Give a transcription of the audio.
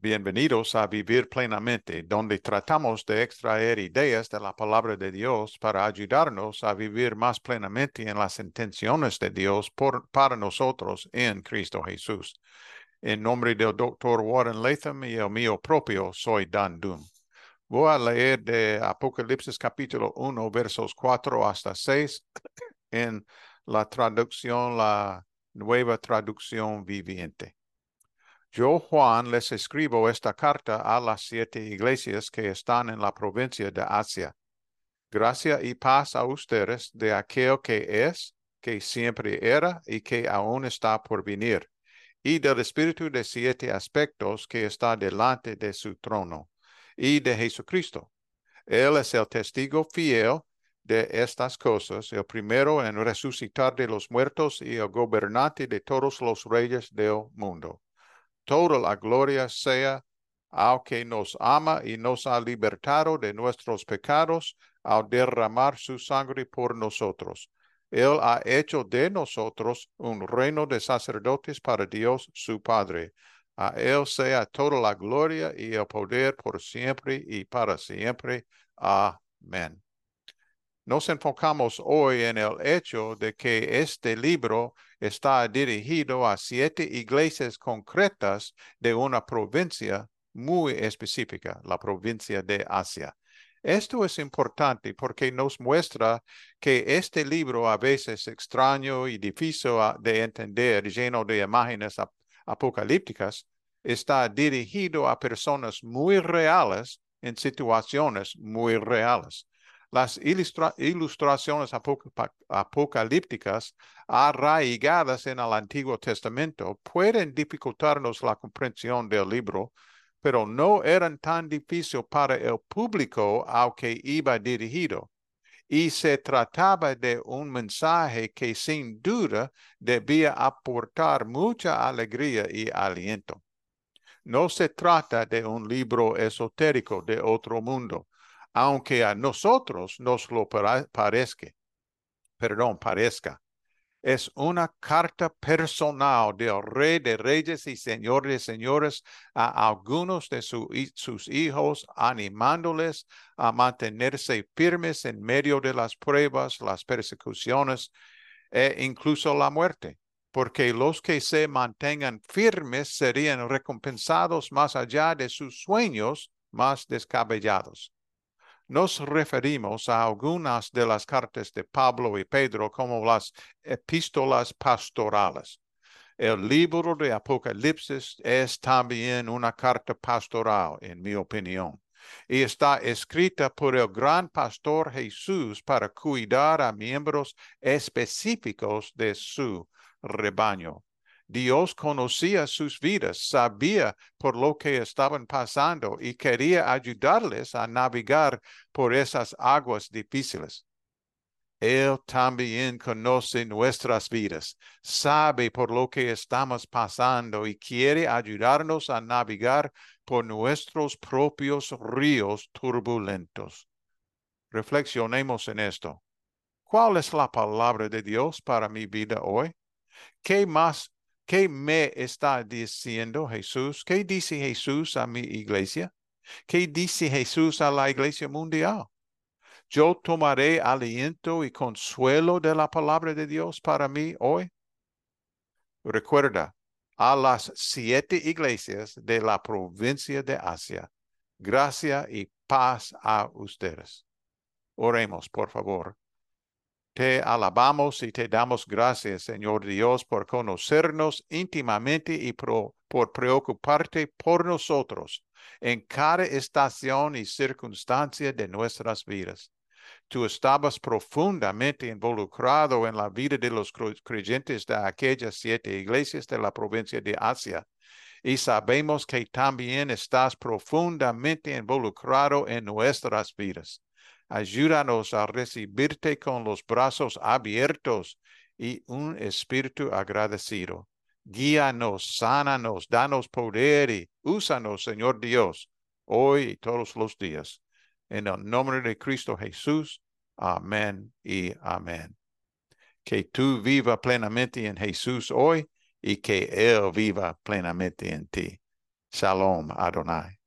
Bienvenidos a Vivir Plenamente, donde tratamos de extraer ideas de la palabra de Dios para ayudarnos a vivir más plenamente en las intenciones de Dios por, para nosotros en Cristo Jesús. En nombre del doctor Warren Latham y el mío propio, soy Dan Doom. Voy a leer de Apocalipsis capítulo 1, versos 4 hasta 6 en la traducción, la nueva traducción viviente. Yo, Juan, les escribo esta carta a las siete iglesias que están en la provincia de Asia. Gracia y paz a ustedes de aquel que es, que siempre era y que aún está por venir, y del Espíritu de siete aspectos que está delante de su trono, y de Jesucristo. Él es el testigo fiel de estas cosas, el primero en resucitar de los muertos y el gobernante de todos los reyes del mundo toda la gloria sea al que nos ama y nos ha libertado de nuestros pecados al derramar su sangre por nosotros. Él ha hecho de nosotros un reino de sacerdotes para Dios su Padre. A Él sea toda la gloria y el poder por siempre y para siempre. Amén. Nos enfocamos hoy en el hecho de que este libro está dirigido a siete iglesias concretas de una provincia muy específica, la provincia de Asia. Esto es importante porque nos muestra que este libro a veces extraño y difícil de entender, lleno de imágenes apocalípticas, está dirigido a personas muy reales en situaciones muy reales. Las ilustraciones apocalípticas arraigadas en el Antiguo Testamento pueden dificultarnos la comprensión del libro, pero no eran tan difíciles para el público al que iba dirigido. Y se trataba de un mensaje que sin duda debía aportar mucha alegría y aliento. No se trata de un libro esotérico de otro mundo aunque a nosotros nos lo parezca, perdón, parezca. Es una carta personal del rey de reyes y señor de señores a algunos de sus hijos, animándoles a mantenerse firmes en medio de las pruebas, las persecuciones e incluso la muerte, porque los que se mantengan firmes serían recompensados más allá de sus sueños más descabellados nos referimos a algunas de las cartas de Pablo y Pedro como las epístolas pastorales. El libro de Apocalipsis es también una carta pastoral, en mi opinión, y está escrita por el gran pastor Jesús para cuidar a miembros específicos de su rebaño. Dios conocía sus vidas, sabía por lo que estaban pasando y quería ayudarles a navegar por esas aguas difíciles. Él también conoce nuestras vidas, sabe por lo que estamos pasando y quiere ayudarnos a navegar por nuestros propios ríos turbulentos. Reflexionemos en esto. ¿Cuál es la palabra de Dios para mi vida hoy? ¿Qué más ¿Qué me está diciendo Jesús? ¿Qué dice Jesús a mi iglesia? ¿Qué dice Jesús a la iglesia mundial? Yo tomaré aliento y consuelo de la palabra de Dios para mí hoy. Recuerda a las siete iglesias de la provincia de Asia. Gracia y paz a ustedes. Oremos, por favor. Te alabamos y te damos gracias, Señor Dios, por conocernos íntimamente y por preocuparte por nosotros en cada estación y circunstancia de nuestras vidas. Tú estabas profundamente involucrado en la vida de los creyentes de aquellas siete iglesias de la provincia de Asia. Y sabemos que también estás profundamente involucrado en nuestras vidas. Ayúdanos a recibirte con los brazos abiertos y un espíritu agradecido. Guíanos, sánanos, danos poder y úsanos, Señor Dios, hoy y todos los días. En el nombre de Cristo Jesús. Amén y amén. Que tú viva plenamente en Jesús hoy y que Él viva plenamente en ti. Shalom Adonai.